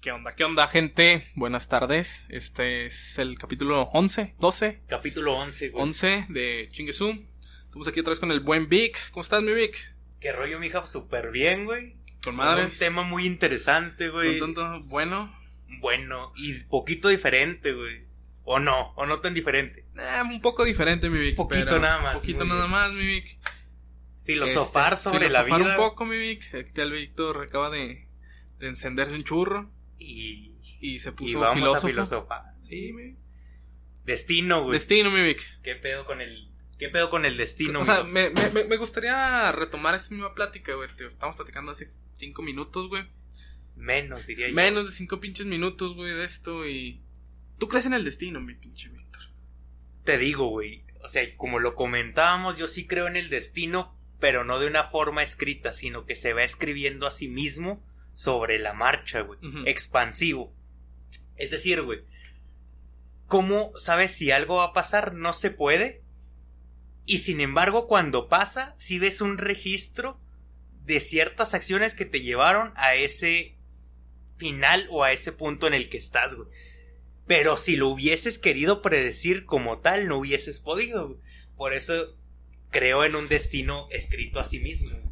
¿Qué onda? ¿Qué onda, gente? Buenas tardes. Este es el capítulo 11, 12, Capítulo 11, güey. 11 de Chinguesum. Estamos aquí otra vez con el buen Vic. ¿Cómo estás, mi Vic? Qué rollo, mija, súper bien, güey. Con Un madres. tema muy interesante, güey. Con tanto bueno. Bueno, y poquito diferente, güey. O no, o no tan diferente. Eh, un poco diferente, mi Vic. Poquito pero- nada más, Poquito muy nada bien. más, mi Vic. Filosofar Este, sobre la filosofar vida. un poco, mi Vic. Aquí el Víctor acaba de, de encenderse un churro Y, y se y puso vamos filósofo. a filosofar. Sí, mi. Destino, güey. Destino, mi Vic. ¿Qué pedo con el, qué pedo con el destino, o sea, me, me, gustaría retomar esta misma plática, güey. Estamos platicando hace cinco minutos, güey. Menos, diría yo. Menos de cinco pinches minutos, güey, de esto y... ¿Tú crees en el destino, mi pinche Víctor? Te digo, güey. O sea, como lo comentábamos, yo sí creo en el destino, pero no de una forma escrita, sino que se va escribiendo a sí mismo sobre la marcha, güey. Expansivo. Es decir, güey, ¿cómo sabes si algo va a pasar? No se puede. Y sin embargo, cuando pasa, si ves un registro de ciertas acciones que te llevaron a ese final o a ese punto en el que estás, güey. Pero si lo hubieses querido predecir como tal, no hubieses podido. güey. Por eso creo en un destino escrito a sí mismo.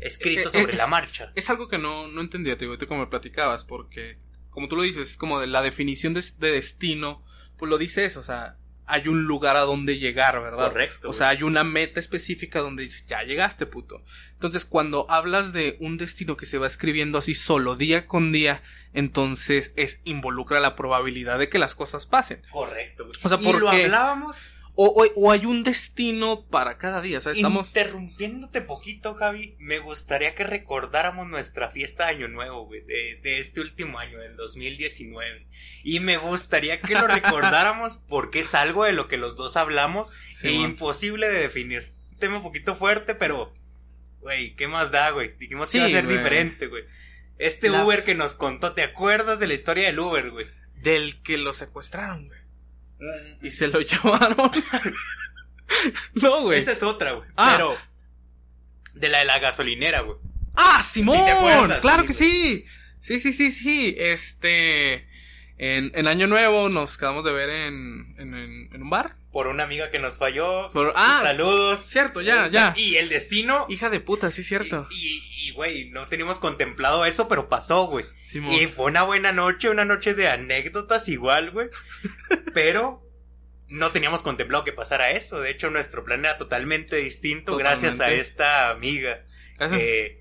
Escrito Eh, eh, sobre es- la marcha. Es algo que no, no entendía, te digo, ahorita como me platicabas, porque, como tú lo dices, es como de la definición de, de destino, pues lo dices, o sea, hay un lugar a donde llegar, ¿verdad? Correcto. O sea, hay una meta específica donde dices, ya llegaste, puto. Entonces, cuando hablas de un destino que se va escribiendo así solo, día con día, entonces es involucra la probabilidad de que las cosas pasen. Correcto. O sea, y ¿por lo hablábamos O, o, o hay un destino para cada día, o sea, estamos... interrumpiéndote poquito, Javi. Me gustaría que recordáramos nuestra fiesta de Año Nuevo, güey, de, de este último año, del 2019. Y me gustaría que lo recordáramos porque es algo de lo que los dos hablamos Sí, e man. imposible de definir. Un tema un poquito fuerte, pero, güey, ¿qué más da, güey? Dijimos que Sí, iba a ser güey. diferente, güey. Este La- Uber que nos contó, ¿te acuerdas de la historia del Uber, güey? Del que lo secuestraron, güey. Y se lo llevaron. no, güey. Esa es otra, güey. Ah. Pero, de la de la gasolinera, güey. ¡Ah, Simón! Sí te acuerdas, ¡Claro sí, que sí! Sí, sí, sí, sí. Este. En, en Año Nuevo nos quedamos de ver en, en, un bar. Por una amiga que nos falló. Por- ah, Saludos. cierto, ya, O sea, ya. Y el destino. Hija de puta, sí, cierto. Y, y, güey, no teníamos contemplado eso, pero pasó, güey. Simón. Y fue una buena noche, una noche de anécdotas igual, güey. pero no teníamos contemplado que pasara eso. De hecho, nuestro plan era totalmente distinto gracias a esta amiga. Gracias. Eh,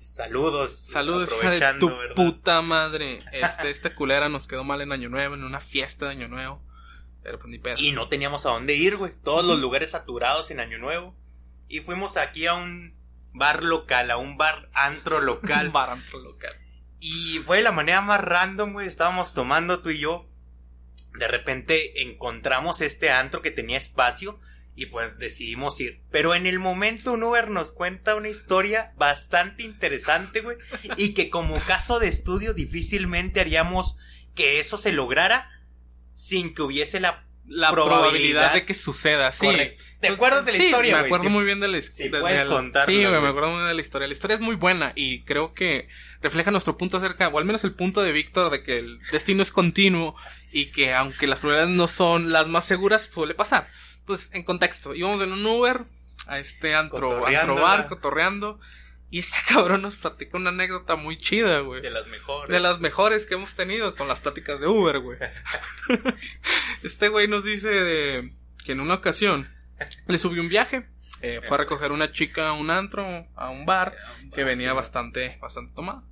saludos. Saludos, hija de tu ¿verdad? puta madre. Este, esta culera nos quedó mal en Año Nuevo, en una fiesta de Año Nuevo. Pero pues ni pedo. Y no teníamos a dónde ir, güey. Todos los lugares saturados en Año Nuevo. Y fuimos aquí a un bar local, a un bar antro Un local. bar antro local. y fue de la manera más random, güey. Estábamos tomando tú y yo. De repente encontramos este antro que tenía espacio. Y pues decidimos ir. Pero en el momento un Uber nos cuenta una historia bastante interesante, güey. Y que como caso de estudio difícilmente haríamos que eso se lograra sin que hubiese la La probabilidad, Probabilidad de que suceda, sí. Correcto. ¿Te acuerdas de la sí, historia, Me acuerdo Sí. muy bien de la Sí, historia. puedes contarla, Sí, güey. me acuerdo muy bien de la historia. La historia es muy buena y creo que refleja nuestro punto acerca, o al menos el punto de Víctor, de que el destino es continuo y que aunque las probabilidades no son las más seguras, suele pasar. Pues, en contexto, íbamos en un Uber a este antro, bar, cotorreando, y este cabrón nos platicó una anécdota muy chida, güey. de las mejores. De las mejores que hemos tenido con las pláticas de Uber, güey. este güey nos dice de que en una ocasión le subió un viaje. eh, fue a recoger una chica a un antro, a un bar, que venía bastante, bastante tomada.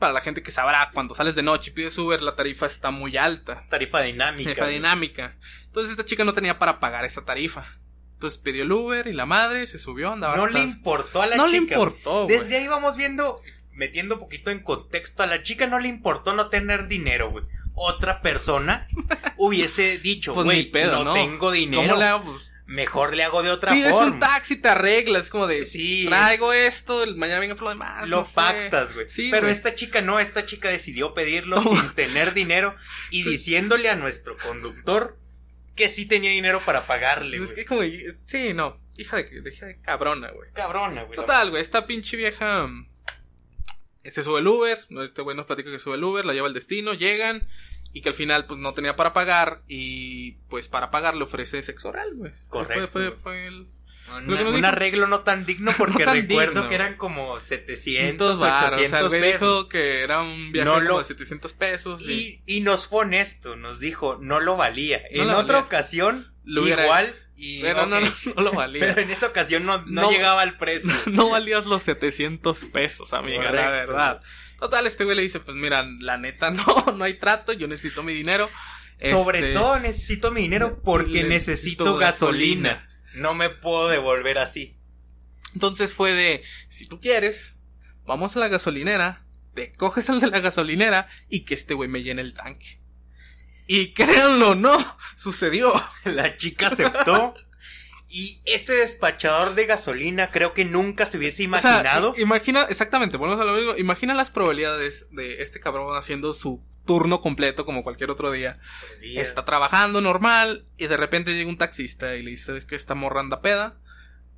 Para la gente que sabrá, cuando sales de noche y pides Uber, la tarifa está muy alta. Tarifa dinámica. Tarifa dinámica. Entonces esta chica no tenía para pagar esa tarifa. Entonces pidió el Uber y la madre se subió, andaba No hasta- le importó a la No chica. le importó, güey. Desde ahí vamos viendo, metiendo un poquito en contexto, a la chica no le importó no tener dinero, güey. Otra persona hubiese dicho, Pues güey, no, ¿no? tengo dinero. ¿Cómo le hago? Pues, Mejor le hago de otra Pides forma. un taxi, te arreglas, es como de, Sí, traigo esto, mañana venga por lo demás. Lo no pactas, güey. Sí, Pero esta chica no, esta chica decidió pedirlo sin tener dinero y diciéndole a nuestro conductor que sí tenía dinero para pagarle, Es güey. que como, sí, no, hija de, de- hija de cabrona, güey. Cabrona, güey. Total, güey, esta pinche vieja, mm, Se sube el Uber, este güey nos platica que sube el Uber, la lleva al destino, llegan y que al final pues no tenía para pagar y pues para pagar le ofrece sexo oral, güey. Correcto. Fue, fue, fue el... Un, Lo que nos un arreglo no tan digno porque No tan recuerdo digno. que eran como 700, varos, 800 o sea, pesos. dijo que era un viaje No como lo- de 700 pesos y, Y, y nos fue honesto, nos dijo, no lo valía. No en otra valía. ocasión, Lo igual, y pero no, ok. no, no lo valía. Pero en esa ocasión no, llegaba al precio. no valías los 700 pesos, amiga, la Correcto. verdad. Total, este güey le dice, pues mira, la neta no, no hay trato, yo necesito mi dinero. Sobre Este, todo necesito mi dinero porque necesito necesito gasolina. gasolina. No me puedo devolver así. Entonces fue de, si tú quieres, vamos a la gasolinera, te coges al de la gasolinera y que este güey me llene el tanque. Y créanlo no, sucedió. La chica aceptó. Y ese despachador de gasolina creo que nunca se hubiese O sea, imaginado. imagina, exactamente, volvemos a lo mismo. Imagina las probabilidades de este cabrón haciendo su turno completo como cualquier otro día. Está trabajando normal y de repente llega un taxista y le dice, ¿sabes que esta morra anda peda?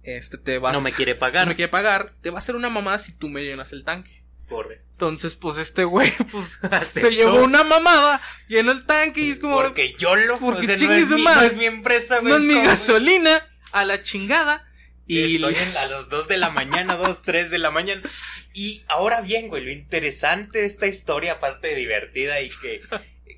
Este te vas... no me quiere no pagar. me quiere pagar. Te va a hacer una mamada si tú me llenas el tanque. Corre. Entonces, pues este güey pues, se llevó una mamada, llenó el tanque y es como... Porque yo lo. Porque o sea, no, es mi, madre. no es mi empresa, güey. no es mi gasolina, a la chingada. Y Estoy en, a las 2 de la mañana, 2, 3 de la mañana. Y ahora bien, güey, lo interesante de esta historia, aparte de divertida y que,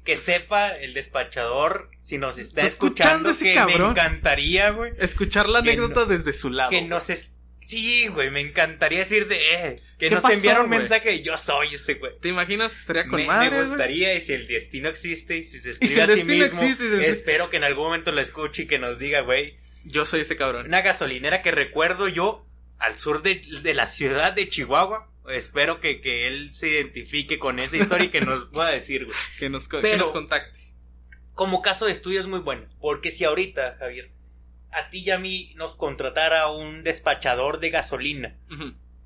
que sepa el despachador, si nos está ¿Está escuchando escuchando, ese que cabrón? me encantaría, güey, escuchar la anécdota no- desde su lado. que nos es... Sí, güey, me encantaría decir de, eh, que ¿Qué nos pasó, enviaron un mensaje de yo soy ese, güey. ¿Te imaginas? Estaría con Me, madre, me güey. gustaría, y si el destino existe, y si se si escribe a sí mismo, existe espero que en algún momento lo escuche y que nos diga, güey, Yo soy ese cabrón. una gasolinera que recuerdo yo al sur de, de la ciudad de Chihuahua. Espero que, que él se identifique con esa historia y que nos pueda decir, güey. Que nos, que nos contacte. Como caso de estudio es muy bueno, porque si ahorita, Javier, a ti y a mí nos contratara un despachador de gasolina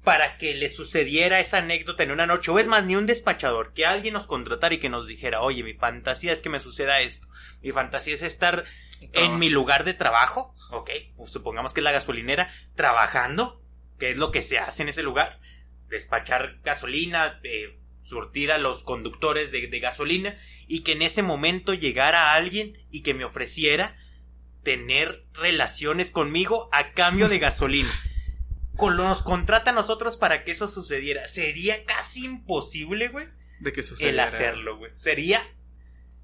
para que le sucediera esa anécdota en una noche, o es más, ni un despachador, que alguien nos contratara y que nos dijera, oye, mi fantasía es que me suceda esto, mi fantasía es estar en mi lugar de trabajo, ok, pues supongamos que es la gasolinera, trabajando, que es lo que se hace en ese lugar, despachar gasolina, eh, surtir a los conductores de, de gasolina, y que en ese momento llegara alguien y que me ofreciera tener relaciones conmigo a cambio de gasolina. Con, nos contrata a nosotros para que eso sucediera. Sería casi imposible, güey, De que el sucediera. hacerlo, güey. Sería,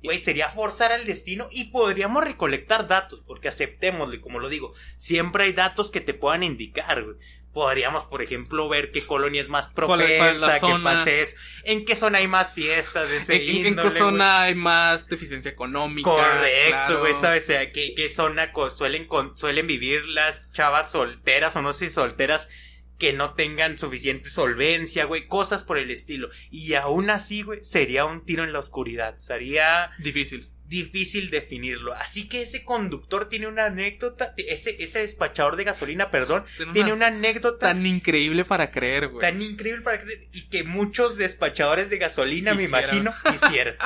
güey, sería forzar al destino y podríamos recolectar datos, porque aceptémoslo, y como lo digo, siempre hay datos que te puedan indicar, güey. Podríamos, por ejemplo, ver qué colonia es más ¿Cuál es- cuál es la propensa, qué pases, en qué zona hay más fiestas de ese ¿En, en- qué zona hay más deficiencia económica? Correcto, Claro. güey, ¿sabes? O sea, ¿qué, qué zona suelen, suelen vivir las chavas solteras o no sé si solteras que no tengan suficiente solvencia, güey? Cosas por el estilo. Y aún así, güey, sería un tiro en la oscuridad. Sería Difícil. difícil definirlo. Así que ese conductor tiene una anécdota, ese, ese despachador de gasolina, perdón, Tiene tiene una- anécdota Tan increíble para creer, güey. tan increíble para creer y que muchos despachadores de gasolina, me imagino, quisieran.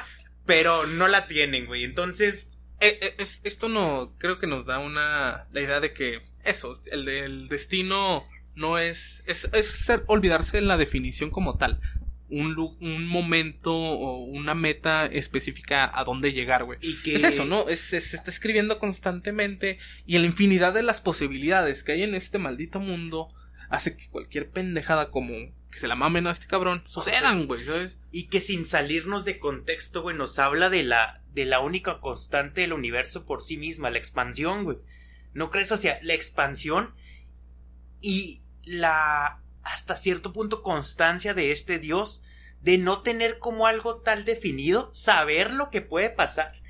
Pero no la tienen, güey. Entonces, Eh, eh, es- esto no creo que nos da una la idea de que eso el del destino no es es, es ser- olvidarse de la definición como tal un, un momento o una meta específica a dónde llegar güey y que es eso no es, es- se está escribiendo constantemente y la infinidad de las posibilidades que hay en este maldito mundo hace que cualquier pendejada como que se la mamen a este cabrón sucedan güey sabes y que sin salirnos de contexto, güey, nos habla de la de la única constante del universo por sí misma, la expansión, güey. ¿No crees? O sea, la expansión y la hasta cierto punto constancia de este Dios de no tener como algo tal definido, saber lo que puede pasar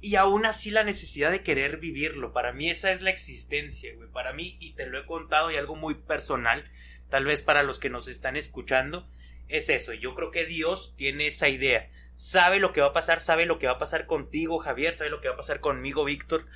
y aún así la necesidad de querer vivirlo. Para mí esa es la existencia, güey. Para mí, y te lo he contado y algo muy personal, tal vez para los que nos están escuchando, es eso. Yo creo que Dios tiene esa idea. Sabe lo que va a pasar, sabe lo que va a pasar contigo, Javier, sabe lo que va a pasar conmigo, Víctor,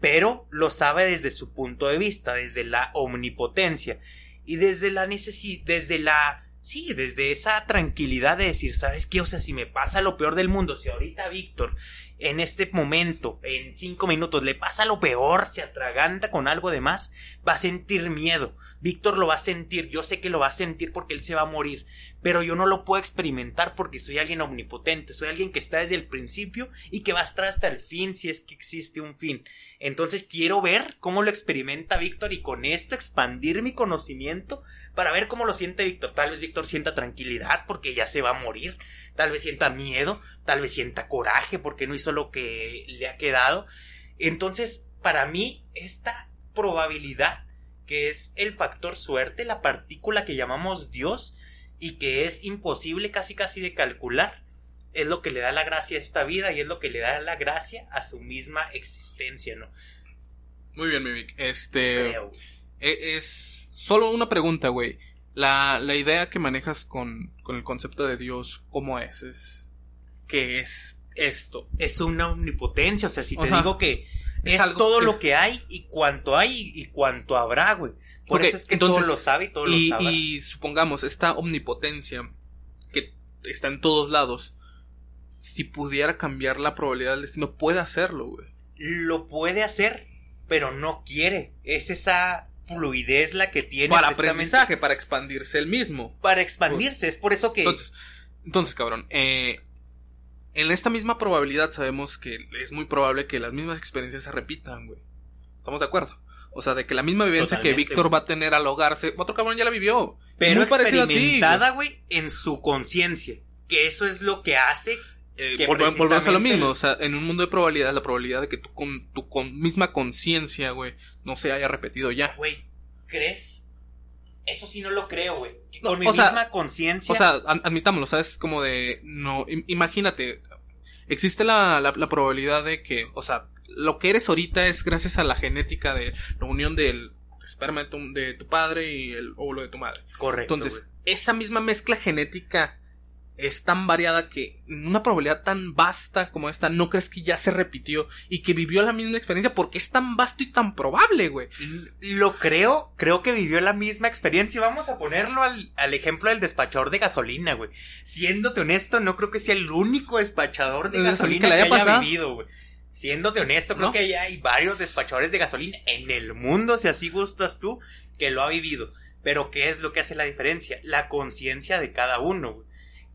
pero lo sabe desde su punto de vista, desde la omnipotencia y desde la necesidad, desde la sí, desde esa tranquilidad de decir, ¿sabes qué? O sea, si me pasa lo peor del mundo, si ahorita Víctor en este momento, en cinco minutos, le pasa lo peor, se atraganta con algo de más, va a sentir miedo. Víctor lo va a sentir, yo sé que lo va a sentir porque él se va a morir, pero yo no lo puedo experimentar porque soy alguien omnipotente, soy alguien que está desde el principio y que va a estar hasta el fin si es que existe un fin. Entonces quiero ver cómo lo experimenta Víctor y con esto expandir mi conocimiento para ver cómo lo siente Víctor. Tal vez Víctor sienta tranquilidad porque ya se va a morir, tal vez sienta miedo, tal vez sienta coraje porque no hizo lo que le ha quedado. Entonces, para mí, esta probabilidad que es el factor suerte, la partícula que llamamos Dios y que es imposible casi casi de calcular, es lo que le da la gracia a esta vida y es lo que le da la gracia a su misma existencia, ¿no? Muy bien, Mimic. Este. E, es solo una pregunta, güey. La, la idea que manejas con, con el concepto de Dios, ¿cómo es? es ¿Qué es esto? Es una omnipotencia, o sea, si te digo que es, todo lo que hay y cuanto hay y cuanto habrá, güey. Por eso es que todo lo sabe y todo y, lo sabe. Y supongamos, esta omnipotencia que está en todos lados, si pudiera cambiar la probabilidad del destino, puede hacerlo, güey. Lo puede hacer, pero no quiere. Es esa fluidez la que tiene. Para aprendizaje, para expandirse el mismo. Para expandirse, es por eso que. Entonces, entonces cabrón, eh, en esta misma probabilidad sabemos que es muy probable que las mismas experiencias se repitan, güey. ¿Estamos de acuerdo? O sea, de que la misma vivencia que Víctor va a tener al hogarse, otro cabrón ya la vivió. Pero experimentada, güey, en su conciencia. Que eso es lo que hace eh, volvemos a lo mismo, o sea, en un mundo de probabilidades, la probabilidad de que tú con tu con misma conciencia, güey, no se haya repetido ya. Güey, ¿crees? Eso sí no lo creo, güey. Con mi misma conciencia. O sea, admitámoslo, ¿sabes? Como de, no, imagínate, existe la, la, probabilidad de que, o sea, lo que eres ahorita es gracias a la genética de la unión del esperma de tu, de tu padre y el óvulo de tu madre. Correcto. Entonces, esa misma mezcla genética es tan variada que una probabilidad tan vasta como esta, ¿no crees que ya se repitió y que vivió la misma experiencia? Porque es tan vasto y tan probable, güey. Lo creo, creo que vivió la misma experiencia. Vamos a ponerlo al, al ejemplo del despachador de gasolina, güey. Siéndote honesto, no creo que sea el único despachador de gasolina que, haya, vivido, güey. Siéndote honesto, creo que ya hay varios despachadores de gasolina en el mundo, si así gustas tú, que lo ha vivido. Pero ¿qué es lo que hace la diferencia? La conciencia de cada uno, güey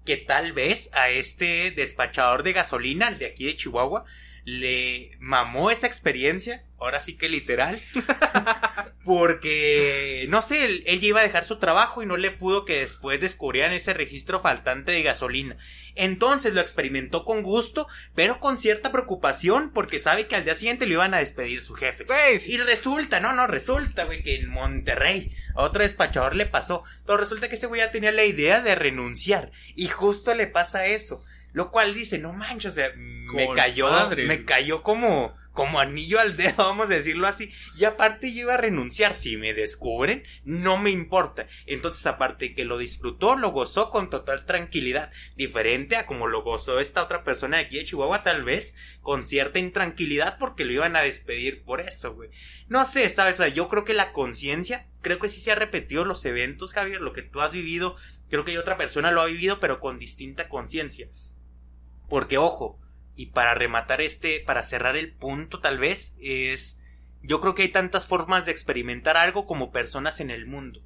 que tal vez a este despachador de gasolina, de aquí de Chihuahua, le mamó esa experiencia, ahora sí que literal, porque, no sé, él, él, iba a dejar su trabajo y no le pudo que después descubrieran ese registro faltante de gasolina. Entonces lo experimentó con gusto, pero con cierta preocupación, porque sabe que al día siguiente lo iban a despedir su jefe. Pues, y resulta, no, no, resulta, güey, que en Monterrey a otro despachador le pasó, pero resulta que ese güey ya tenía la idea de renunciar, y justo le pasa eso. Lo cual dice, no manches, o sea, me cayó, me cayó como, como anillo al dedo, vamos a decirlo así. Y aparte yo iba a renunciar. Si me descubren, no me importa. Entonces, aparte que lo disfrutó, lo gozó con total tranquilidad. Diferente a como lo gozó esta otra persona de aquí de Chihuahua, tal vez, con cierta intranquilidad porque lo iban a despedir por eso, güey. No sé, sabes, o sea, yo creo que la conciencia, creo que sí se ha repetido los eventos, Javier, lo que tú has vivido, creo que otra persona lo ha vivido, pero con distinta conciencia. Porque, ojo, y para rematar este, para cerrar el punto tal vez, es, yo creo que hay tantas formas de experimentar algo como personas en el mundo.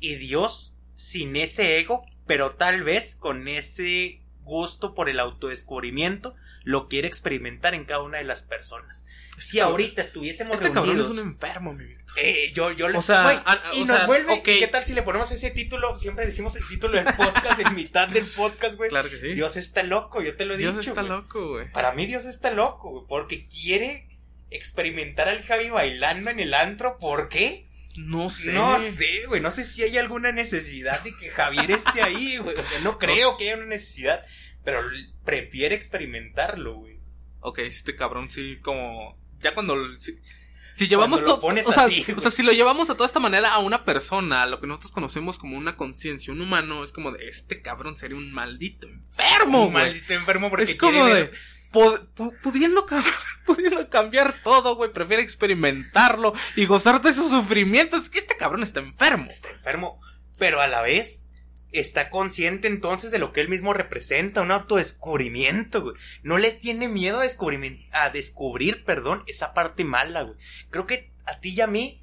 Y Dios, sin ese ego, pero tal vez con ese gusto por el autodescubrimiento, lo quiere experimentar en cada una de las personas. Si ahorita estuviésemos este cabrón es un enfermo, mi Víctor. Eh, yo, yo o sea, y nos vuelve. ¿Qué tal si le ponemos ese título? Siempre decimos el título del podcast en mitad del podcast, güey. Claro que sí. Dios está loco, yo te lo he dicho. Dios está loco, güey. Para mí, Dios está loco, güey. Porque quiere experimentar al Javi bailando en el antro. ¿Por qué? No sé. No sé, güey. No sé si hay alguna necesidad de que Javier esté ahí, güey. O sea, no creo que haya una necesidad. Pero prefiere experimentarlo, güey. Ok, este cabrón sí, como ya cuando si, llevamos todo, o, sea, o sea, si lo llevamos a toda esta manera a una persona, a lo que nosotros conocemos como una conciencia, un humano, es como de este cabrón sería un maldito enfermo, un maldito enfermo porque es como de pudiendo, pudiendo cambiar todo, güey, prefiere experimentarlo y gozar de esos sufrimientos. Que este cabrón está enfermo. Está enfermo, pero a la vez está consciente entonces de lo que él mismo representa, un autodescubrimiento, güey. No le tiene miedo a descubrir, a descubrir, perdón, esa parte mala, güey. Creo que a ti y a mí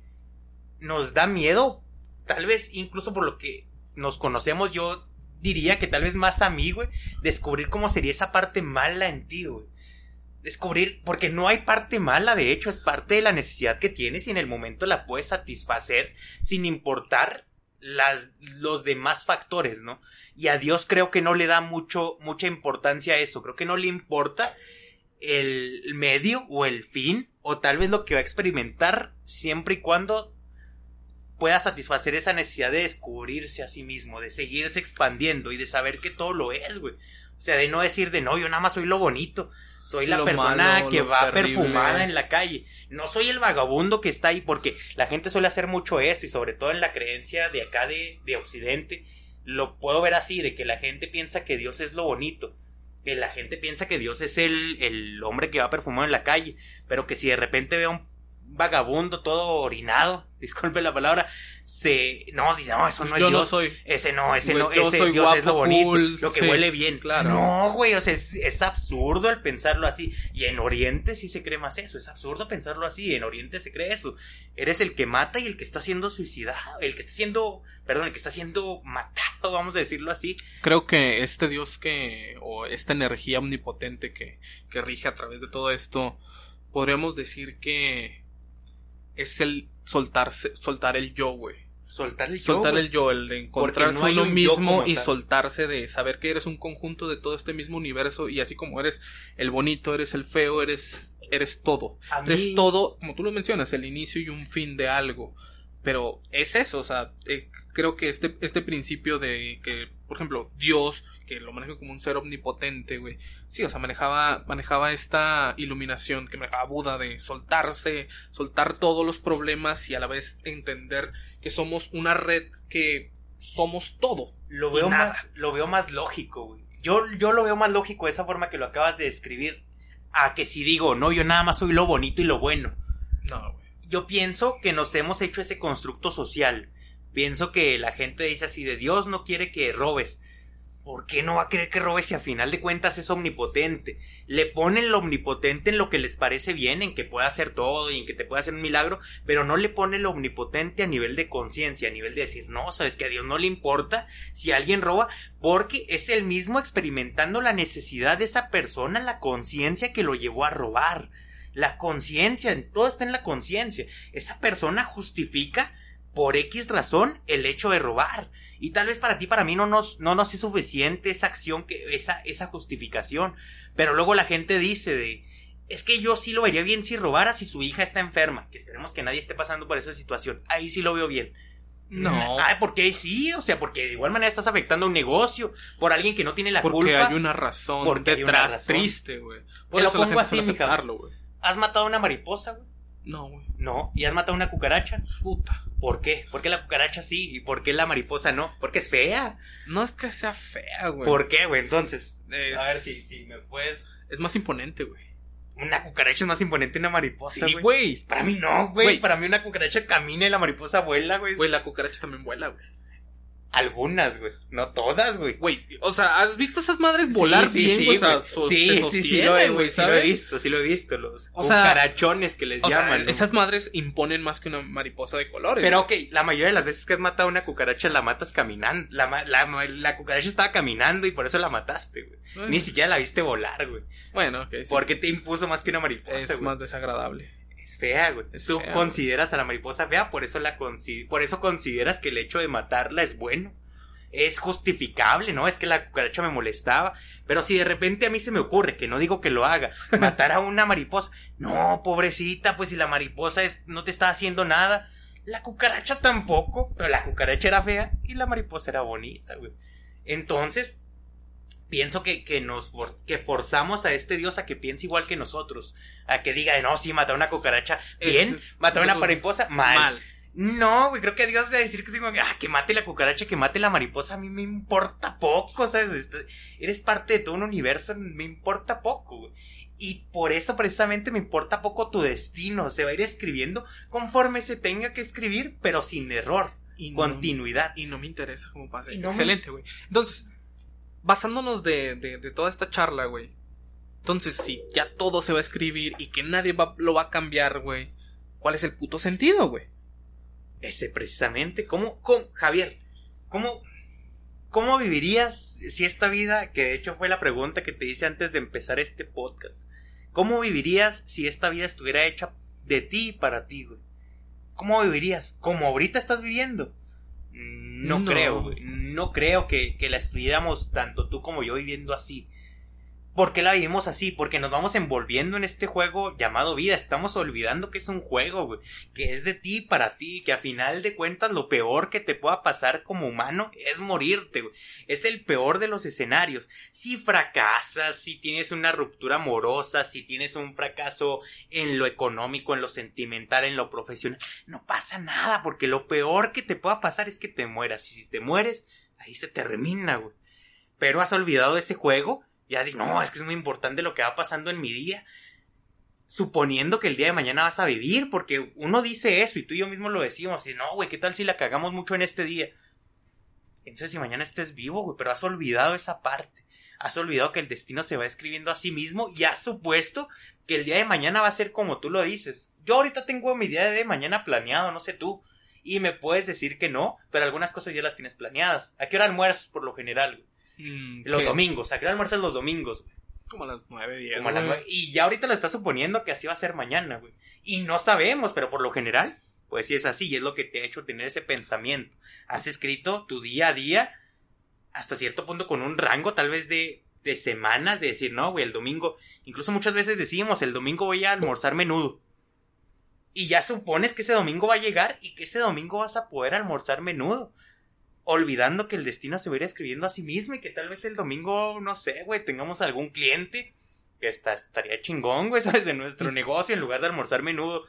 nos da miedo, tal vez incluso por lo que nos conocemos, yo diría que tal vez más a mí, güey, descubrir cómo sería esa parte mala en ti, güey. Descubrir, porque no hay parte mala, de hecho, es parte de la necesidad que tienes y en el momento la puedes satisfacer sin importar las, los demás factores, ¿no? Y a Dios creo que no le da mucho, mucha importancia a eso, creo que no le importa el medio o el fin, o tal vez lo que va a experimentar siempre y cuando pueda satisfacer esa necesidad de descubrirse a sí mismo, de seguirse expandiendo y de saber que todo lo es, güey. O sea, de no decir de no, yo nada más soy lo bonito. Soy la persona que va perfumada en la calle. No soy el vagabundo que está ahí, porque la gente suele hacer mucho eso, y sobre todo en la creencia de acá de, de Occidente, lo puedo ver así, de que la gente piensa que Dios es lo bonito. Que la gente piensa que Dios es el, el hombre que va perfumado en la calle. Pero que si de repente ve a un vagabundo todo orinado, disculpe la palabra, se no dice, no, eso no es Yo Dios. no soy. Ese no, ese no, yo ese soy Dios es lo bonito, cool, lo que sí, huele bien. claro. No, güey, o sea, es, es absurdo el pensarlo así. Y en Oriente sí se cree más eso, es absurdo pensarlo así, en Oriente se cree eso. Eres el que mata y el que está siendo suicidado, el que está siendo, perdón, el que está siendo matado, vamos a decirlo así. Creo que este Dios que, o esta energía omnipotente que, que rige a través de todo esto, podríamos decir que es el soltarse, soltar el yo, güey. Soltar el yo, Soltar el yo, el de encontrarse no uno mismo y soltarse de saber que eres un conjunto de todo este mismo universo y así como eres el bonito, eres el feo, eres, eres todo. A Eres mí- todo, como tú lo mencionas, el inicio y un fin de algo. Pero es eso, o sea, eh, creo que este, este principio de que, por ejemplo, Dios, que lo maneja como un ser omnipotente, güey. Sí, o sea, manejaba, manejaba esta iluminación que manejaba Buda de soltarse, soltar todos los problemas y a la vez entender que somos una red que somos todo. Lo veo más, lo veo más lógico, güey. Yo, yo lo veo más lógico de esa forma que lo acabas de describir. A que si digo, no, yo nada más soy lo bonito y lo bueno. No, güey. Yo pienso que nos hemos hecho ese constructo social. Pienso que la gente dice así de Dios no quiere que robes. ¿Por qué no va a querer que robes si a final de cuentas es omnipotente? Le ponen lo omnipotente en lo que les parece bien, en que pueda hacer todo y en que te pueda hacer un milagro, pero no le pone lo omnipotente a nivel de conciencia, a nivel de decir, no, sabes que a Dios no le importa si alguien roba, porque es el mismo experimentando la necesidad de esa persona, la conciencia que lo llevó a robar. La conciencia, todo está en la conciencia. Esa persona justifica por X razón el hecho de robar. Y tal vez para ti, para mí, no nos, no nos es suficiente esa acción, que, esa, esa justificación. Pero luego la gente dice de, es que yo sí lo vería bien si robara si su hija está enferma. Que esperemos que nadie esté pasando por esa situación. Ahí sí lo veo bien. No. Ay, porque ahí sí, o sea, porque de igual manera estás afectando a un negocio por alguien que no tiene la Porque culpa. hay una razón Porque detrás razón. triste, güey. Te lo la pongo gente así. ¿Has matado a una mariposa, güey? No, güey. No. ¿Y has matado a una cucaracha? Puta. ¿Por qué? ¿Por qué la cucaracha sí y por qué la mariposa no? Porque es fea. No es que sea fea, güey. ¿Por qué, güey? Entonces, Es, a ver si, si me puedes. es más imponente, güey. Una cucaracha es más imponente que una mariposa, Sí, güey. Para mí no, güey. Güey. Para mí una cucaracha camina y la mariposa vuela, güey. Güey, la cucaracha también vuela, güey. Algunas, güey. No todas, güey. Güey, o sea, ¿has visto esas madres volar sí, bien, sí, güey? O sea, sí, sí, sí, lo he, güey, sí lo he ¿sabes? visto, sí lo he visto. Los O sea, cucarachones que les O llaman. esas madres imponen más que una mariposa de colores. Pero güey. ok, la mayoría de las veces que has matado a una cucaracha la matas caminando. La, la, la cucaracha estaba caminando y por eso la mataste, güey. Bueno, Ni siquiera la viste volar, güey. Bueno, ok, sí. Porque te impuso más que una mariposa, es güey. más desagradable. Es fea, güey. Es Tú fea, consideras a la mariposa fea, por eso la consi- por eso consideras que el hecho de matarla es bueno. Es justificable, ¿no? Es que la cucaracha me molestaba. Pero si de repente a mí se me ocurre, que no digo que lo haga, matar a una mariposa. No, pobrecita, pues si la mariposa es, no te está haciendo nada. La cucaracha tampoco, pero la cucaracha era fea y la mariposa era bonita, güey. Entonces, pienso que, que nos for- que forzamos a este dios a que piense igual que nosotros. A que diga, no, sí, matar a una cucaracha, bien, Eh, matar a una mariposa, mal. Mal. No, güey, creo que Dios debe decir que, sí, como que, ah, que mate la cucaracha, que mate la mariposa, a mí me importa poco, ¿sabes? Este, Eres parte de todo un universo, me importa poco, güey. Y por eso precisamente me importa poco tu destino, se va a ir escribiendo conforme se tenga que escribir, pero sin error. Y no- continuidad. y no me interesa cómo pase. Y no Excelente, güey. Entonces, basándonos de, de, toda esta charla, güey. Entonces, si ya todo se va a escribir y que nadie va- lo va a cambiar, güey. ¿Cuál es el puto sentido, güey? Ese precisamente. ¿Cómo, cómo Javier, cómo, cómo vivirías si esta vida, que de hecho fue la pregunta que te hice antes de empezar este podcast, ¿cómo vivirías si esta vida estuviera hecha de ti y para ti, güey? ¿Cómo vivirías? ¿Como ahorita estás viviendo? No, No. creo. No creo que, que la estuviéramos tanto tú como yo viviendo así. ¿Por qué la vivimos así? Porque nos vamos envolviendo en este juego llamado vida. Estamos olvidando que es un juego, güey. Que es de ti para ti. Que a final de cuentas lo peor que te pueda pasar como humano es morirte, güey. Es el peor de los escenarios. Si fracasas, si tienes una ruptura amorosa, si tienes un fracaso en lo económico, en lo sentimental, en lo profesional, no pasa nada. Porque lo peor que te pueda pasar es que te mueras. Y si te mueres, ahí se termina, güey. Pero has olvidado ese juego y así, no, es que es muy importante lo que va pasando en mi día. Suponiendo que el día de mañana vas a vivir, porque uno dice eso y tú y yo mismo lo decimos. Y no, güey, ¿qué tal si la cagamos mucho en este día? Entonces, si mañana estés vivo, güey, pero has olvidado esa parte. Has olvidado que el destino se va escribiendo a sí mismo y has supuesto que el día de mañana va a ser como tú lo dices. Yo ahorita tengo mi día de mañana planeado, no sé tú. Y me puedes decir que no, pero algunas cosas ya las tienes planeadas. ¿A qué hora almuerzas por lo general, güey? Mm, Los ¿qué? domingos. ¿A qué hora almuerzas los domingos, güey? Como a las nueve, diez. Como a las güey. nueve. Y ya ahorita lo estás suponiendo que así va a ser mañana, güey. Y no sabemos, pero por lo general, pues sí es así y es lo que te ha hecho tener ese pensamiento. Has escrito tu día a día hasta cierto punto con un rango tal vez de, de semanas de decir, no, güey, el domingo. Incluso muchas veces decimos, el domingo voy a almorzar menudo. Y ya supones que ese domingo va a llegar y que ese domingo vas a poder almorzar menudo. Olvidando que el destino se va a ir escribiendo a sí mismo y que tal vez el domingo, no sé, güey, tengamos algún cliente que está, estaría chingón, güey, ¿sabes? En nuestro negocio en lugar de almorzar menudo.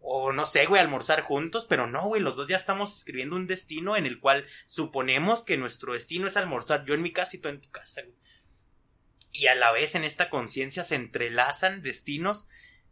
O no sé, güey, almorzar juntos, pero no, güey, los dos ya estamos escribiendo un destino en el cual suponemos que nuestro destino es almorzar yo en mi casa y tú en tu casa, güey. Y a la vez en esta conciencia se entrelazan destinos.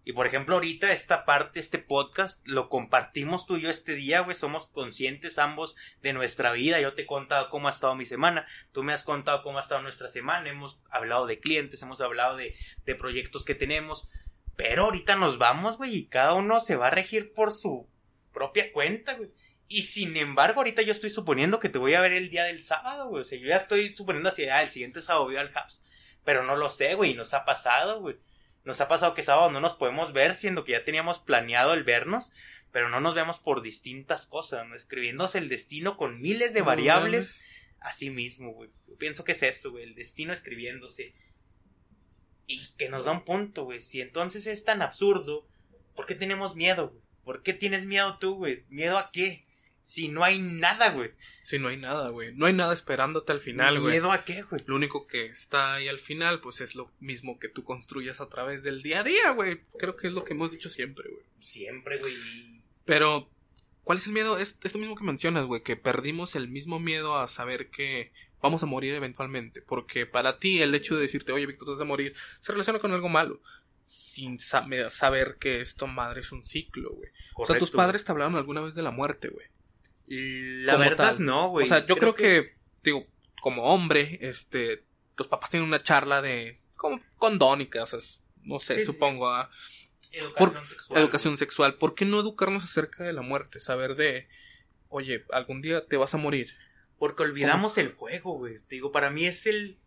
Y por ejemplo, ahorita esta parte, este podcast, lo compartimos tú y yo este día, güey. Somos conscientes ambos de nuestra vida. Yo te he contado cómo ha estado mi semana. Tú me has contado cómo ha estado nuestra semana. Hemos hablado de clientes, hemos hablado de, de proyectos que tenemos. Pero ahorita nos vamos, güey, y cada uno se va a regir por su propia cuenta, güey. Y sin embargo, ahorita yo estoy suponiendo que te voy a ver el día del sábado, güey. O sea, yo ya estoy suponiendo así, ah, el siguiente sábado voy al Habs. Pero no lo sé, güey, y nos ha pasado, güey. Nos ha pasado que sábado no nos podemos ver, siendo que ya teníamos planeado el vernos, pero no nos vemos por distintas cosas, ¿no? Escribiéndose el destino con miles de variables a sí mismo, güey. Yo pienso que es eso, güey, el destino escribiéndose. Y que nos da un punto, güey. Si entonces es tan absurdo, ¿por qué tenemos miedo, güey? ¿Por qué tienes miedo tú, güey? ¿Miedo a qué? Si no hay nada, güey. Si no hay nada, güey. No hay nada esperándote al final, güey. ¿Miedo a qué, güey? Lo único que está ahí al final, pues es lo mismo que tú construyes a través del día a día, güey. Creo que es lo que hemos dicho siempre, güey. Siempre, güey. Pero, ¿cuál es el miedo? Es esto mismo que mencionas, güey, que perdimos el mismo miedo a saber que vamos a morir eventualmente. Porque para ti el hecho de decirte, oye, Víctor, tú vas a morir, se relaciona con algo malo. Sin sa- saber que esto, madre, es un ciclo, güey. O sea, tus padres te hablaron alguna vez de la muerte, güey. La verdad, tal. no, güey. O sea, yo creo, que, digo, como hombre, este, los papás tienen una charla de, como condónicas, es- no sé, Sí, sí, supongo, ah, Educación por- sexual. educación sexual. ¿Por qué no educarnos acerca de la muerte? Saber de, oye, algún día te vas a morir. Porque olvidamos el juego, güey. Te digo, para mí es el.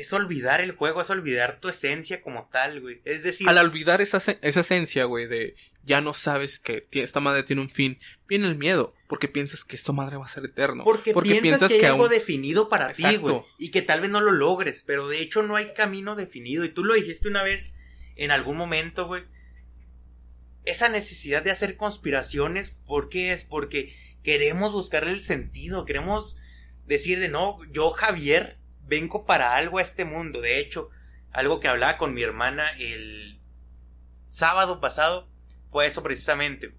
Es olvidar el juego, es olvidar tu esencia como tal, güey. Es decir, Al olvidar esa, esa esencia, güey, de ya no sabes que esta madre tiene un fin, viene el miedo, porque piensas que esta madre va a ser eterno. porque, piensas, que hay algo aún- definido para ti, güey. Y que tal vez no lo logres, pero de hecho no hay camino definido. Y tú lo dijiste una vez, en algún momento, güey. Esa necesidad de hacer conspiraciones, ¿por qué es? Porque queremos buscarle el sentido, queremos decir de no, yo Javier vengo para algo a este mundo. De hecho, algo que hablaba con mi hermana el sábado pasado fue eso precisamente.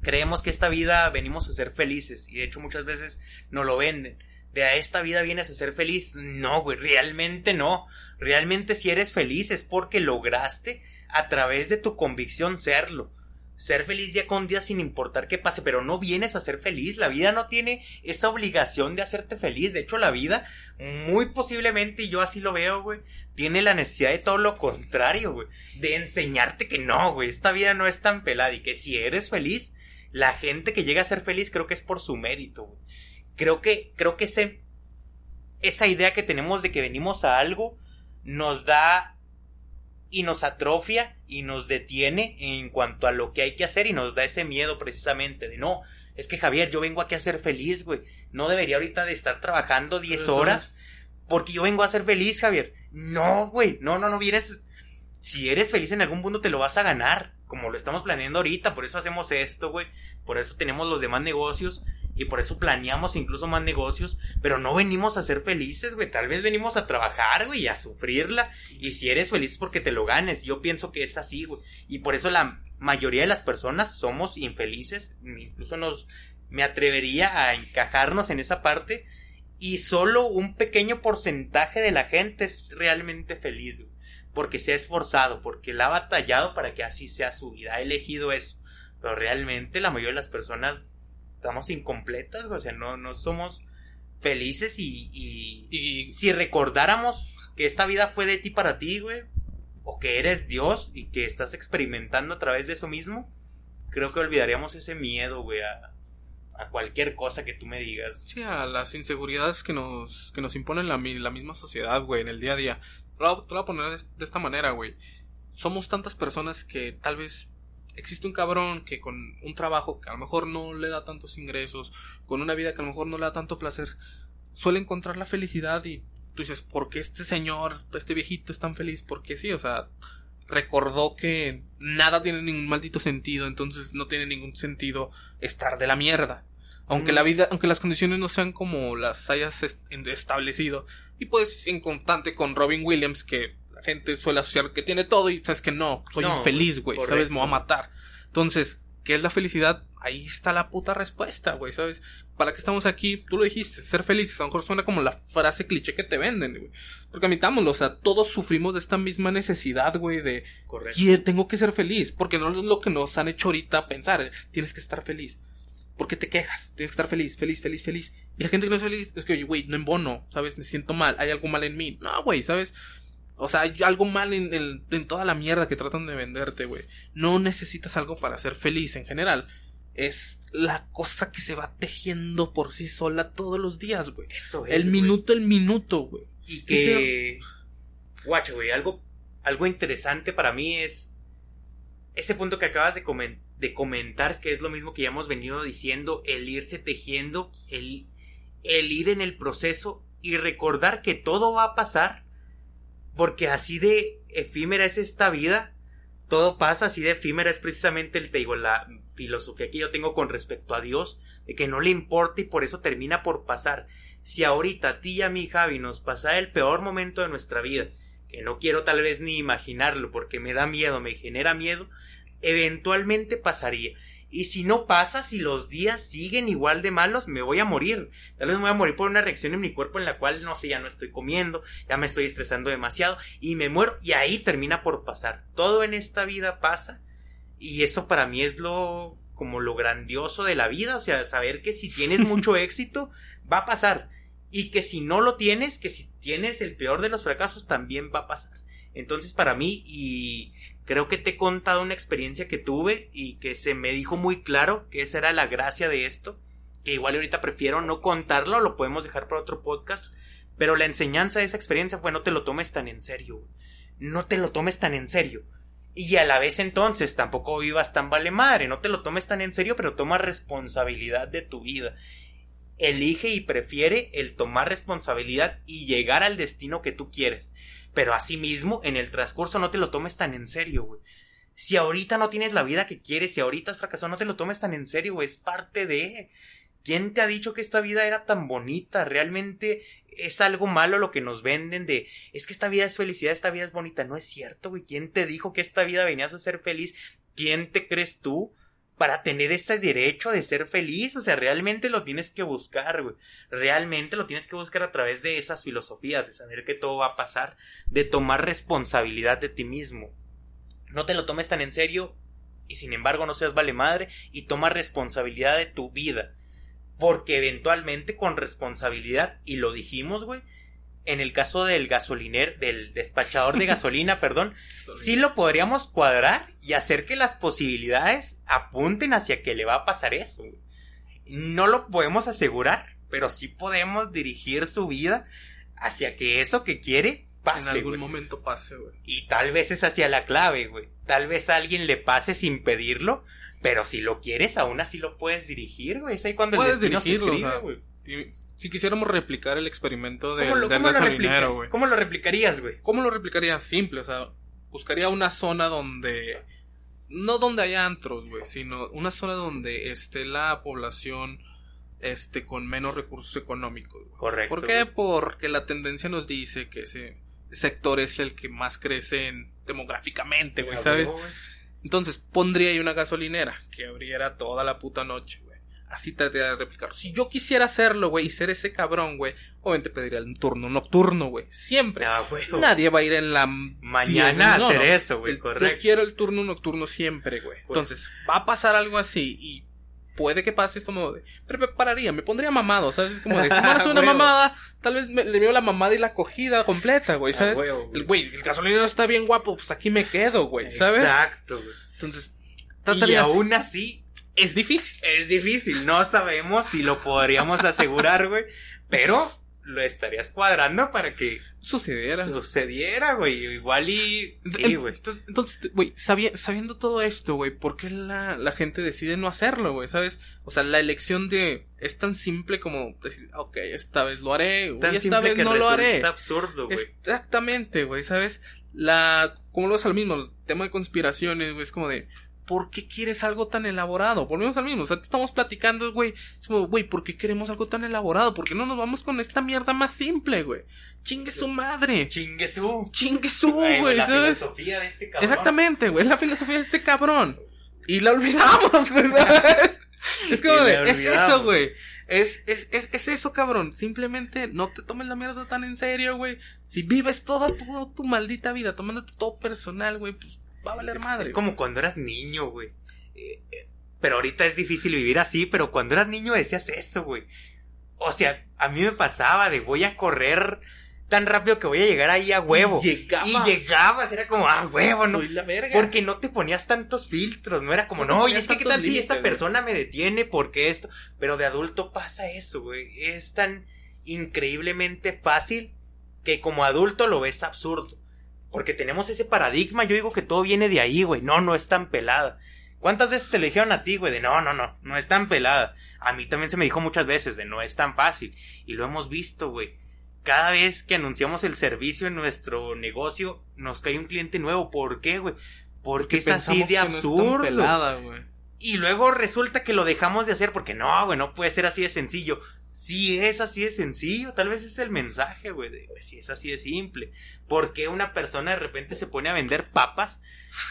Creemos que esta vida venimos a ser felices y de hecho muchas veces no lo venden. De a esta vida vienes a ser feliz. No, güey, realmente no. Realmente si eres feliz es porque lograste a través de tu convicción serlo. Ser feliz día con día sin importar qué pase, pero no vienes a ser feliz. La vida no tiene esa obligación de hacerte feliz. De hecho, la vida, muy posiblemente, y yo así lo veo, güey, tiene la necesidad de todo lo contrario, güey. De enseñarte que no, güey, esta vida no es tan pelada y que si eres feliz, la gente que llega a ser feliz creo que es por su mérito, güey. Creo que, creo que ese, esa idea que tenemos de que venimos a algo nos da y nos atrofia y nos detiene en cuanto a lo que hay que hacer y nos da ese miedo precisamente de no, es que Javier, yo vengo aquí a ser feliz, güey. No debería ahorita de estar trabajando 10 horas porque yo vengo a ser feliz, Javier. No, güey, no, no, no vienes. Si eres feliz en algún punto te lo vas a ganar, como lo estamos planeando ahorita, por eso hacemos esto, güey. Por eso tenemos los demás negocios y por eso planeamos incluso más negocios, pero no venimos a ser felices, güey, tal vez venimos a trabajar, güey, y a sufrirla, y si eres feliz porque te lo ganes, yo pienso que es así, güey, y por eso la mayoría de las personas somos infelices, incluso nos, me atrevería a encajarnos en esa parte, y solo un pequeño porcentaje de la gente es realmente feliz, güey, porque se ha esforzado, porque la ha batallado para que así sea su vida, ha elegido eso, pero realmente la mayoría de las personas estamos incompletas, o sea, no, no somos felices y, y, si recordáramos que esta vida fue de ti para ti, güey, o que eres Dios y que estás experimentando a través de eso mismo, creo que olvidaríamos ese miedo, güey, a, cualquier cosa que tú me digas. Sí, a las inseguridades que nos, que nos imponen la, la misma sociedad, güey, en el día a día. Te lo, voy a poner de esta manera, güey. Somos tantas personas que tal vez existe un cabrón que con un trabajo que a lo mejor no le da tantos ingresos, con una vida que a lo mejor no le da tanto placer, suele encontrar la felicidad y tú dices, ¿por qué este señor, este viejito es tan feliz? Porque sí, o sea, recordó que nada tiene ningún maldito sentido, entonces no tiene ningún sentido estar de la mierda. Aunque la vida, aunque las condiciones no sean como las hayas establecido. Y pues en constante con Robin Williams, que gente suele asociar que tiene todo y sabes que no, soy infeliz, güey, sabes, me voy a matar. Entonces, ¿qué es la felicidad? Ahí está la puta respuesta, güey, ¿sabes? ¿Para qué estamos aquí? Tú lo dijiste, ser felices. A lo mejor suena como la frase cliché que te venden, güey. Porque admitámoslo, o sea, todos sufrimos de esta misma necesidad, güey, de... Correcto. tengo que ser feliz. Porque no es lo que nos han hecho ahorita pensar. Tienes que estar feliz. porque te quejas? Tienes que estar feliz, feliz, feliz, feliz. Y la gente que no es feliz es que, oye, güey, no embono, ¿sabes? Me siento mal, hay algo mal en mí. No, güey, ¿sabes? O sea, hay algo mal en, en, toda la mierda que tratan de venderte, güey. No necesitas algo para ser feliz en general. Es la cosa que se va tejiendo por sí sola todos los días, güey. Eso es. El minuto, el minuto, güey. Y que. Guacho, güey. Algo, algo interesante para mí es. Ese punto que acabas de, de comentar, que es lo mismo que ya hemos venido diciendo, el irse tejiendo, el, el ir en el proceso y recordar que todo va a pasar porque así de efímera es esta vida. Todo pasa, así de efímera es precisamente el, te digo, la filosofía que yo tengo con respecto a Dios, de que no le importa y por eso termina por pasar. Si ahorita a ti y a mí, Javi, nos pasa el peor momento de nuestra vida, que no quiero tal vez ni imaginarlo porque me da miedo, me genera miedo, eventualmente pasaría. Y si no pasa, si los días siguen igual de malos, me voy a morir. Tal vez me voy a morir por una reacción en mi cuerpo en la cual, no sé, ya no estoy comiendo, ya me estoy estresando demasiado y me muero y ahí termina por pasar. Todo en esta vida pasa y eso para mí es lo como lo grandioso de la vida, o sea, saber que si tienes mucho éxito, va a pasar. Y que si no lo tienes, que si tienes el peor de los fracasos, también va a pasar. Entonces, para mí, y creo que te he contado una experiencia que tuve y que se me dijo muy claro que esa era la gracia de esto, que igual ahorita prefiero no contarlo, lo podemos dejar para otro podcast, pero la enseñanza de esa experiencia fue no te lo tomes tan en serio, no te lo tomes tan en serio. Y a la vez entonces tampoco vivas tan vale madre, no te lo tomes tan en serio, pero toma responsabilidad de tu vida. Elige y prefiere el tomar responsabilidad y llegar al destino que tú quieres. Pero asimismo, en el transcurso no te lo tomes tan en serio, güey. Si ahorita no tienes la vida que quieres, si ahorita has fracasado, no te lo tomes tan en serio, güey. Es parte de. ¿Quién te ha dicho que esta vida era tan bonita? Realmente es algo malo lo que nos venden de es que esta vida es felicidad, esta vida es bonita. No es cierto, güey. ¿Quién te dijo que esta vida venías a ser feliz? ¿Quién te crees tú? Para tener ese derecho de ser feliz. O sea, realmente lo tienes que buscar, güey. Realmente lo tienes que buscar a través de esas filosofías, de saber que todo va a pasar, de tomar responsabilidad de ti mismo. No te lo tomes tan en serio. y sin embargo no seas vale madre y toma responsabilidad de tu vida. Porque eventualmente con responsabilidad, y lo dijimos, güey, en el caso del gasolinero, del despachador de gasolina, perdón, sí lo podríamos cuadrar y hacer que las posibilidades apunten hacia que le va a pasar eso. No lo podemos asegurar, pero sí podemos dirigir su vida hacia que eso que quiere pase. en algún momento pase, güey. Y tal vez es hacia la clave, güey. Tal vez a alguien le pase sin pedirlo, pero si lo quieres, aún así lo puedes dirigir, güey. Es ahí cuando Puedes el destino se o escribe, sea. Si, si quisiéramos replicar el experimento del, ¿Cómo, lo, del cómo gasolinero, güey. ¿Cómo lo replicarías, güey? ¿Cómo lo replicaría? Simple, o sea, buscaría una zona donde... No donde haya antros, güey, sino una zona donde esté la población este, con menos recursos económicos. güey. Correcto. ¿Por qué? Porque la tendencia nos dice que ese sector es el que más crece en- demográficamente, güey, ¿sabes? Entonces pondría ahí una gasolinera que abriera toda la puta noche, güey. Así trataría de replicar. Si yo quisiera hacerlo, güey, y ser ese cabrón, güey, obviamente pediría el turno nocturno, güey. Siempre. Ah, güey. Nadie va a ir en la Mañana a hacer no. eso, güey. Correcto. Yo quiero el turno nocturno siempre, güey. Pues- Entonces, va a pasar algo así y puede que pase esto modo de... Pero me pararía, me pondría mamado, ¿sabes? Es como de, si van a hacer una mamada, tal vez me- le veo la mamada y la cogida completa, güey, ¿sabes? güey. el güey, el gasolinero está bien guapo, pues aquí me quedo, güey, ¿sabes? Exacto, güey. Entonces, Y aún así, Es difícil. es difícil. No sabemos si lo podríamos asegurar, güey. Pero lo estarías cuadrando para que Sucediera. sucediera, güey. Igual y. Sí, güey. Ent- Entonces, güey, sabi- sabiendo todo esto, güey, ¿por qué la, la gente decide no hacerlo, güey? ¿Sabes? O sea, la elección de... Es tan simple como decir, ok, esta vez lo haré, Es tan esta vez que no lo haré. resulta absurdo, güey. Exactamente, güey, ¿sabes? La... Como lo es al mismo, el tema de conspiraciones, güey, es como de... ¿Por qué quieres algo tan elaborado? Volvemos al mismo, o sea, te estamos platicando, güey. Es como, güey, ¿por qué queremos algo tan elaborado? ¿Por qué no nos vamos con esta mierda más simple, güey? Chingue su madre. Chingue su. Chingue su, güey, la ¿sabes? filosofía de este cabrón. Exactamente, güey. Es la filosofía de este cabrón. Y la olvidamos, güey, ¿sabes? Es como de, la es eso, güey. Es, es, es, es eso, cabrón. Simplemente no te tomes la mierda tan en serio, güey. Si vives toda tu, tu maldita vida tomándote todo personal, güey, pues va a valer Es, madre. es como cuando eras niño, güey. Eh, eh, pero ahorita es difícil vivir así, pero cuando eras niño decías eso, güey. O sea, a mí me pasaba de voy a correr tan rápido que voy a llegar ahí a huevo. Y llegaba. Y llegabas, era como, ah, huevo, no. Soy la verga. Porque no te ponías tantos filtros, no era como, No y es que qué tal si esta güey. persona me detiene porque esto, pero de adulto pasa eso, güey, es tan increíblemente fácil que como adulto lo ves absurdo, porque tenemos ese paradigma, yo digo que todo viene de ahí, güey, no, no es tan pelada. ¿Cuántas veces te lo dijeron a ti, güey, de no, no, no, no es tan pelada? A mí también se me dijo muchas veces de no es tan fácil, y lo hemos visto, güey. Cada vez que anunciamos el servicio en nuestro negocio, nos cae un cliente nuevo. ¿Por qué, güey? Porque es así de que no es tan absurdo. pelada, y luego resulta que lo dejamos de hacer porque no, güey, no puede ser así de sencillo. Si es así de sencillo, tal vez es el mensaje, güey, si es así de simple. ¿Por qué una persona de repente se pone a vender papas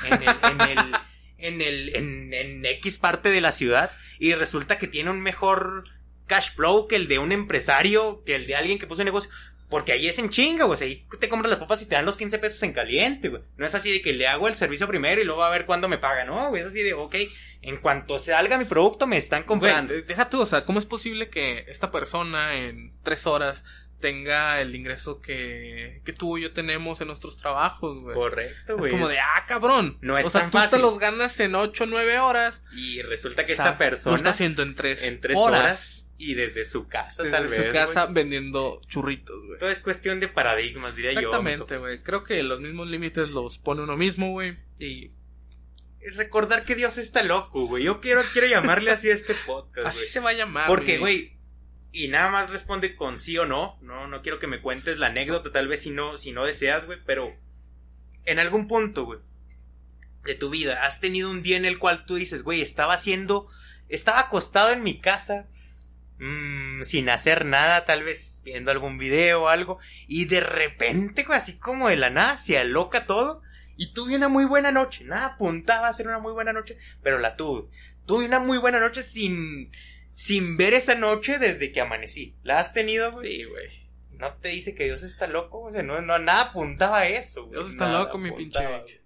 en el, en el, en el, en, en X parte de la ciudad y resulta que tiene un mejor cash flow que el de un empresario, que el de alguien que puso negocio? Porque ahí es en chinga, güey. Ahí te compras las papas y te dan los 15 pesos en caliente, güey. No es así de que le hago el servicio primero y luego a ver cuándo me paga. No, güey. Es así de, ok, en cuanto salga mi producto me están comprando. Güey, deja tú, o sea, ¿cómo es posible que esta persona en tres horas tenga el ingreso que, que tú y yo tenemos en nuestros trabajos, güey? Correcto, Es güey. como de, ah, cabrón. No es o sea, tan tú te los ganas en 8 o 9 horas. Y resulta que O sea, esta persona Lo está haciendo en 3 en tres horas. Y desde su casa, Desde tal vez. su güey. casa vendiendo churritos, güey. Todo es cuestión de paradigmas, diría Exactamente, yo. güey. Creo que los mismos límites los pone uno mismo, güey. Y Recordar que Dios está loco, güey. Yo quiero, quiero llamarle así a este podcast, así se va a llamar. Porque, güey, y nada más responde con sí o no. No, no quiero que me cuentes la anécdota, tal vez si no, si no deseas, güey, pero en algún punto, güey, de tu vida, has tenido un día en el cual tú dices, güey, estaba haciendo, estaba acostado en mi casa, mm, sin hacer nada, tal vez viendo algún video o algo, y de repente, así como de la nada, se aloca todo. Y tuve una muy buena noche. Nada apuntaba a ser una muy buena noche, pero la tuve. Tuve una muy buena noche sin, sin ver esa noche desde que amanecí. ¿La has tenido, güey? Sí, güey. No te dice que Dios está loco, o sea, no, no nada apuntaba a eso, güey. Dios está Nada loco, mi pinche Vic. güey.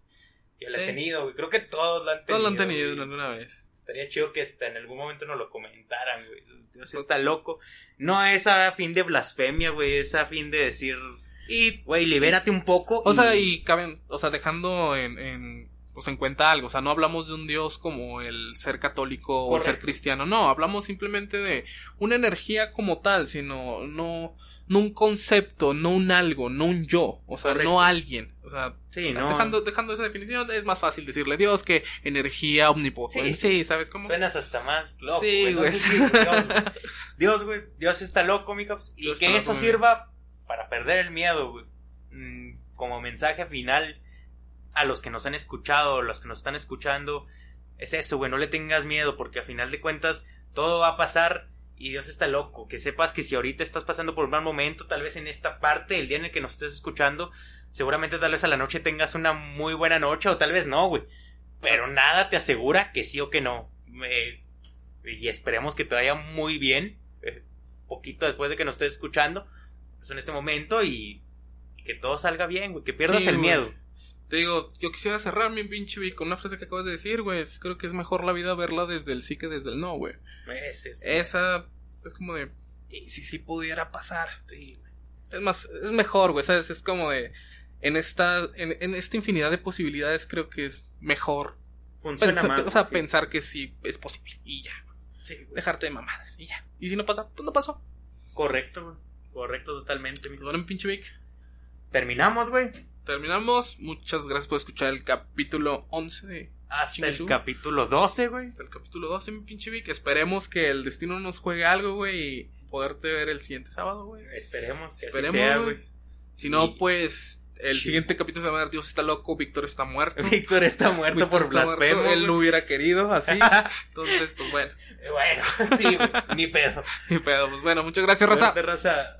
Yo la he tenido, güey. Creo que todos la han tenido. Todos lo han tenido güey. alguna vez. Estaría chido que hasta en algún momento nos lo comentaran, güey. Dios está loco. No es a fin de blasfemia, güey. Es a fin de decir, Y, güey, libérate un poco. o sea, y caben, o sea, dejando en, en, pues en cuenta algo, o sea, no hablamos de un Dios como el ser católico o el ser cristiano, no, hablamos simplemente de una energía como tal, sino, no, no un concepto, no un algo, no un yo, o sea, Correcto. no alguien, o sea, Sí, no. dejando, dejando esa definición, es más fácil decirle Dios que energía omnipotente, Sí. sí, ¿sabes cómo? Suenas hasta más loco. Sí, güey. Dios, güey. Dios, está loco, mi caps. Y Dios que eso loco, sirva para perder el miedo, güey. Mm, Como mensaje final a los que nos han escuchado, a los que nos están escuchando, es eso, güey. No le tengas miedo, porque a final de cuentas todo va a pasar y Dios está loco. Que sepas que si ahorita estás pasando por un mal momento, tal vez en esta parte, el día en el que nos estés escuchando, seguramente tal vez a la noche tengas una muy buena noche o tal vez no, güey. Pero nada te asegura que sí o que no. Eh, y esperemos que te vaya muy bien. eh, poquito después de que nos estés escuchando. Pues en este momento y que todo salga bien, güey. Que pierdas Sí, el güey. miedo. Te digo, yo quisiera cerrar mi pinche Vic, con una frase que acabas de decir, güey. Creo que es mejor la vida verla desde el sí que desde el no, güey. Es- Esa es como de. ¿Y si sí pudiera pasar? sí. Es más, es mejor, güey. ¿Sabes? Es como de. En esta, en, en esta infinidad de posibilidades, creo que es mejor. Funciona pensar- más. o sea, sí. pensar que sí es posible. Y ya. Sí, güey. Dejarte de mamadas. Y ya. Y si no pasa, pues no pasó. Correcto, güey. Correcto, totalmente. mi pinche Vic. Terminamos, güey. Terminamos. Muchas gracias por escuchar el capítulo 11 de Hasta el capítulo 12, güey. hasta el capítulo 12, mi pinche Vic. Esperemos que el destino nos juegue algo, güey, y poderte ver el siguiente sábado, güey. Esperemos que Esperemos, así sea, güey. Si no, Y- pues el Sí. siguiente capítulo se va a Dios está loco, Víctor está muerto. Víctor está muerto Víctor por blasfemo. Él no hubiera querido así. Entonces, pues bueno. Bueno, sí, güey. Ni pedo. Pero pues bueno, muchas gracias, Raza. Raza.